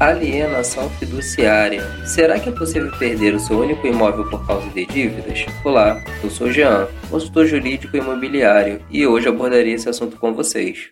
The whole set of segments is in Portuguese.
Alienação fiduciária. Será que é possível perder o seu único imóvel por causa de dívidas? Olá, eu sou Jean, consultor jurídico imobiliário, e hoje abordarei esse assunto com vocês.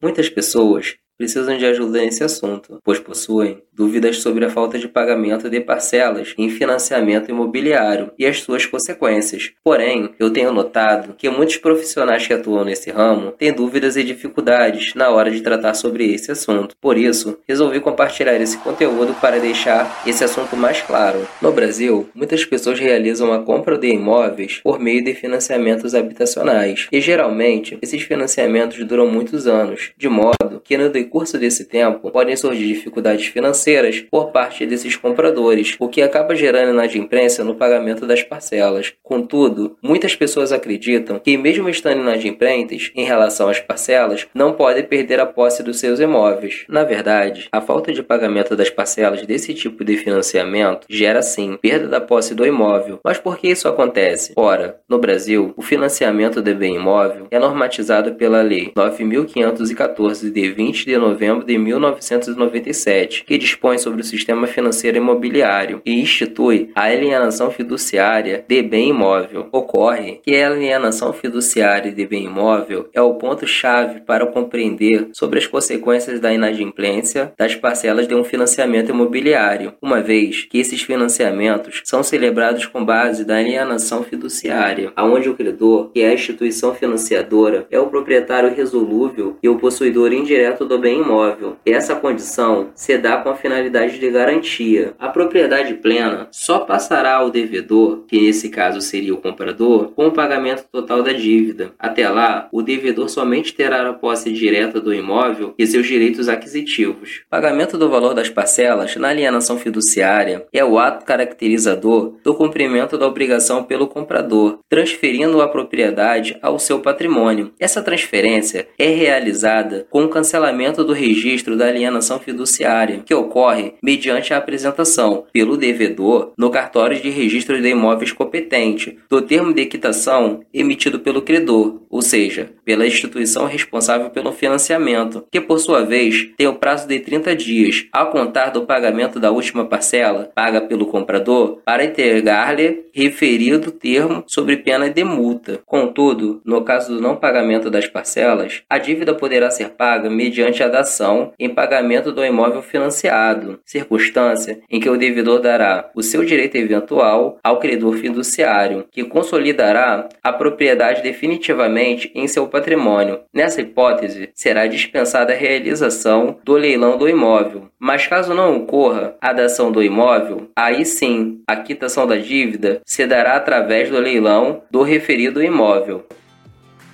Muitas pessoas precisam de ajuda nesse assunto, pois possuem dúvidas sobre a falta de pagamento de parcelas em financiamento imobiliário e as suas consequências. Porém, eu tenho notado que muitos profissionais que atuam nesse ramo têm dúvidas e dificuldades na hora de tratar sobre esse assunto. Por isso, resolvi compartilhar esse conteúdo para deixar esse assunto mais claro. No Brasil, muitas pessoas realizam a compra de imóveis por meio de financiamentos habitacionais, e geralmente esses financiamentos duram muitos anos, de modo que no curso desse tempo, podem surgir dificuldades financeiras por parte desses compradores, o que acaba gerando inadimplência no pagamento das parcelas. Contudo, muitas pessoas acreditam que, mesmo estando inadimplentes em relação às parcelas, não podem perder a posse dos seus imóveis. Na verdade, a falta de pagamento das parcelas desse tipo de financiamento gera sim perda da posse do imóvel. Mas por que isso acontece? Ora, no Brasil, o financiamento de bem imóvel é normatizado pela Lei 9514 de 20 de novembro de 1997, que dispõe sobre o sistema financeiro imobiliário e institui a alienação fiduciária de bem imóvel. Ocorre que a alienação fiduciária de bem imóvel é o ponto-chave para compreender sobre as consequências da inadimplência das parcelas de um financiamento imobiliário, uma vez que esses financiamentos são celebrados com base da alienação fiduciária, aonde o credor, que é a instituição financiadora, é o proprietário resolúvel e o possuidor indireto do bem imóvel. Essa condição se dá com a finalidade de garantia. A propriedade plena só passará ao devedor, que nesse caso seria o comprador, com o pagamento total da dívida. Até lá, o devedor somente terá a posse direta do imóvel e seus direitos aquisitivos. Pagamento do valor das parcelas na alienação fiduciária é o ato caracterizador do cumprimento da obrigação pelo comprador, transferindo a propriedade ao seu patrimônio. Essa transferência é realizada com o cancelamento do registro da alienação fiduciária, que ocorre mediante a apresentação pelo devedor no cartório de registro de imóveis competente do termo de quitação emitido pelo credor, ou seja, pela instituição responsável pelo financiamento, que por sua vez tem o prazo de 30 dias a contar do pagamento da última parcela paga pelo comprador para entregar-lhe referido termo sobre pena de multa. Contudo, no caso do não pagamento das parcelas, a dívida poderá ser paga mediante a dação em pagamento do imóvel financiado, circunstância em que o devedor dará o seu direito eventual ao credor fiduciário, que consolidará a propriedade definitivamente em seu patrimônio. Nessa hipótese, será dispensada a realização do leilão do imóvel. Mas caso não ocorra a dação do imóvel, aí sim a quitação da dívida se dará através do leilão do referido imóvel.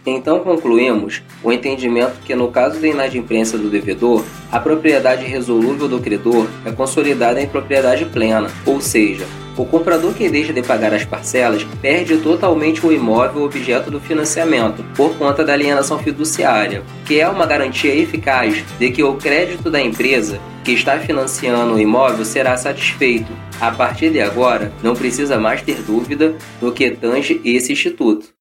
Então concluímos o entendimento que, no caso da inadimplência do devedor, a propriedade resolúvel do credor é consolidada em propriedade plena, ou seja, o comprador que deixa de pagar as parcelas perde totalmente o imóvel objeto do financiamento por conta da alienação fiduciária, que é uma garantia eficaz de que o crédito da empresa que está financiando o imóvel será satisfeito. A partir de agora, não precisa mais ter dúvida no que tange esse instituto.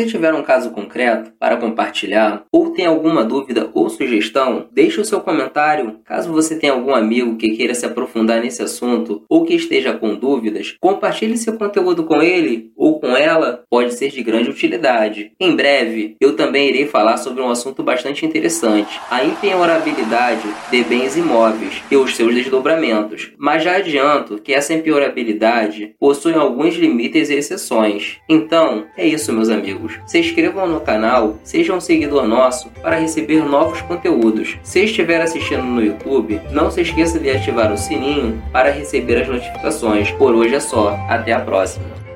Se tiver um caso concreto para compartilhar, ou tem alguma dúvida ou sugestão, deixe o seu comentário. Caso você tenha algum amigo que queira se aprofundar nesse assunto ou que esteja com dúvidas, compartilhe seu conteúdo com ele ou com ela, pode ser de grande utilidade. Em breve, eu também irei falar sobre um assunto bastante interessante: a impenhorabilidade de bens imóveis e os seus desdobramentos. Mas já adianto que essa impenhorabilidade possui alguns limites e exceções. Então, é isso, meus amigos Se inscrevam no canal, sejam um seguidor nosso para receber novos conteúdos. Se estiver assistindo no YouTube, não se esqueça de ativar o sininho para receber as notificações. Por hoje é só, até a próxima.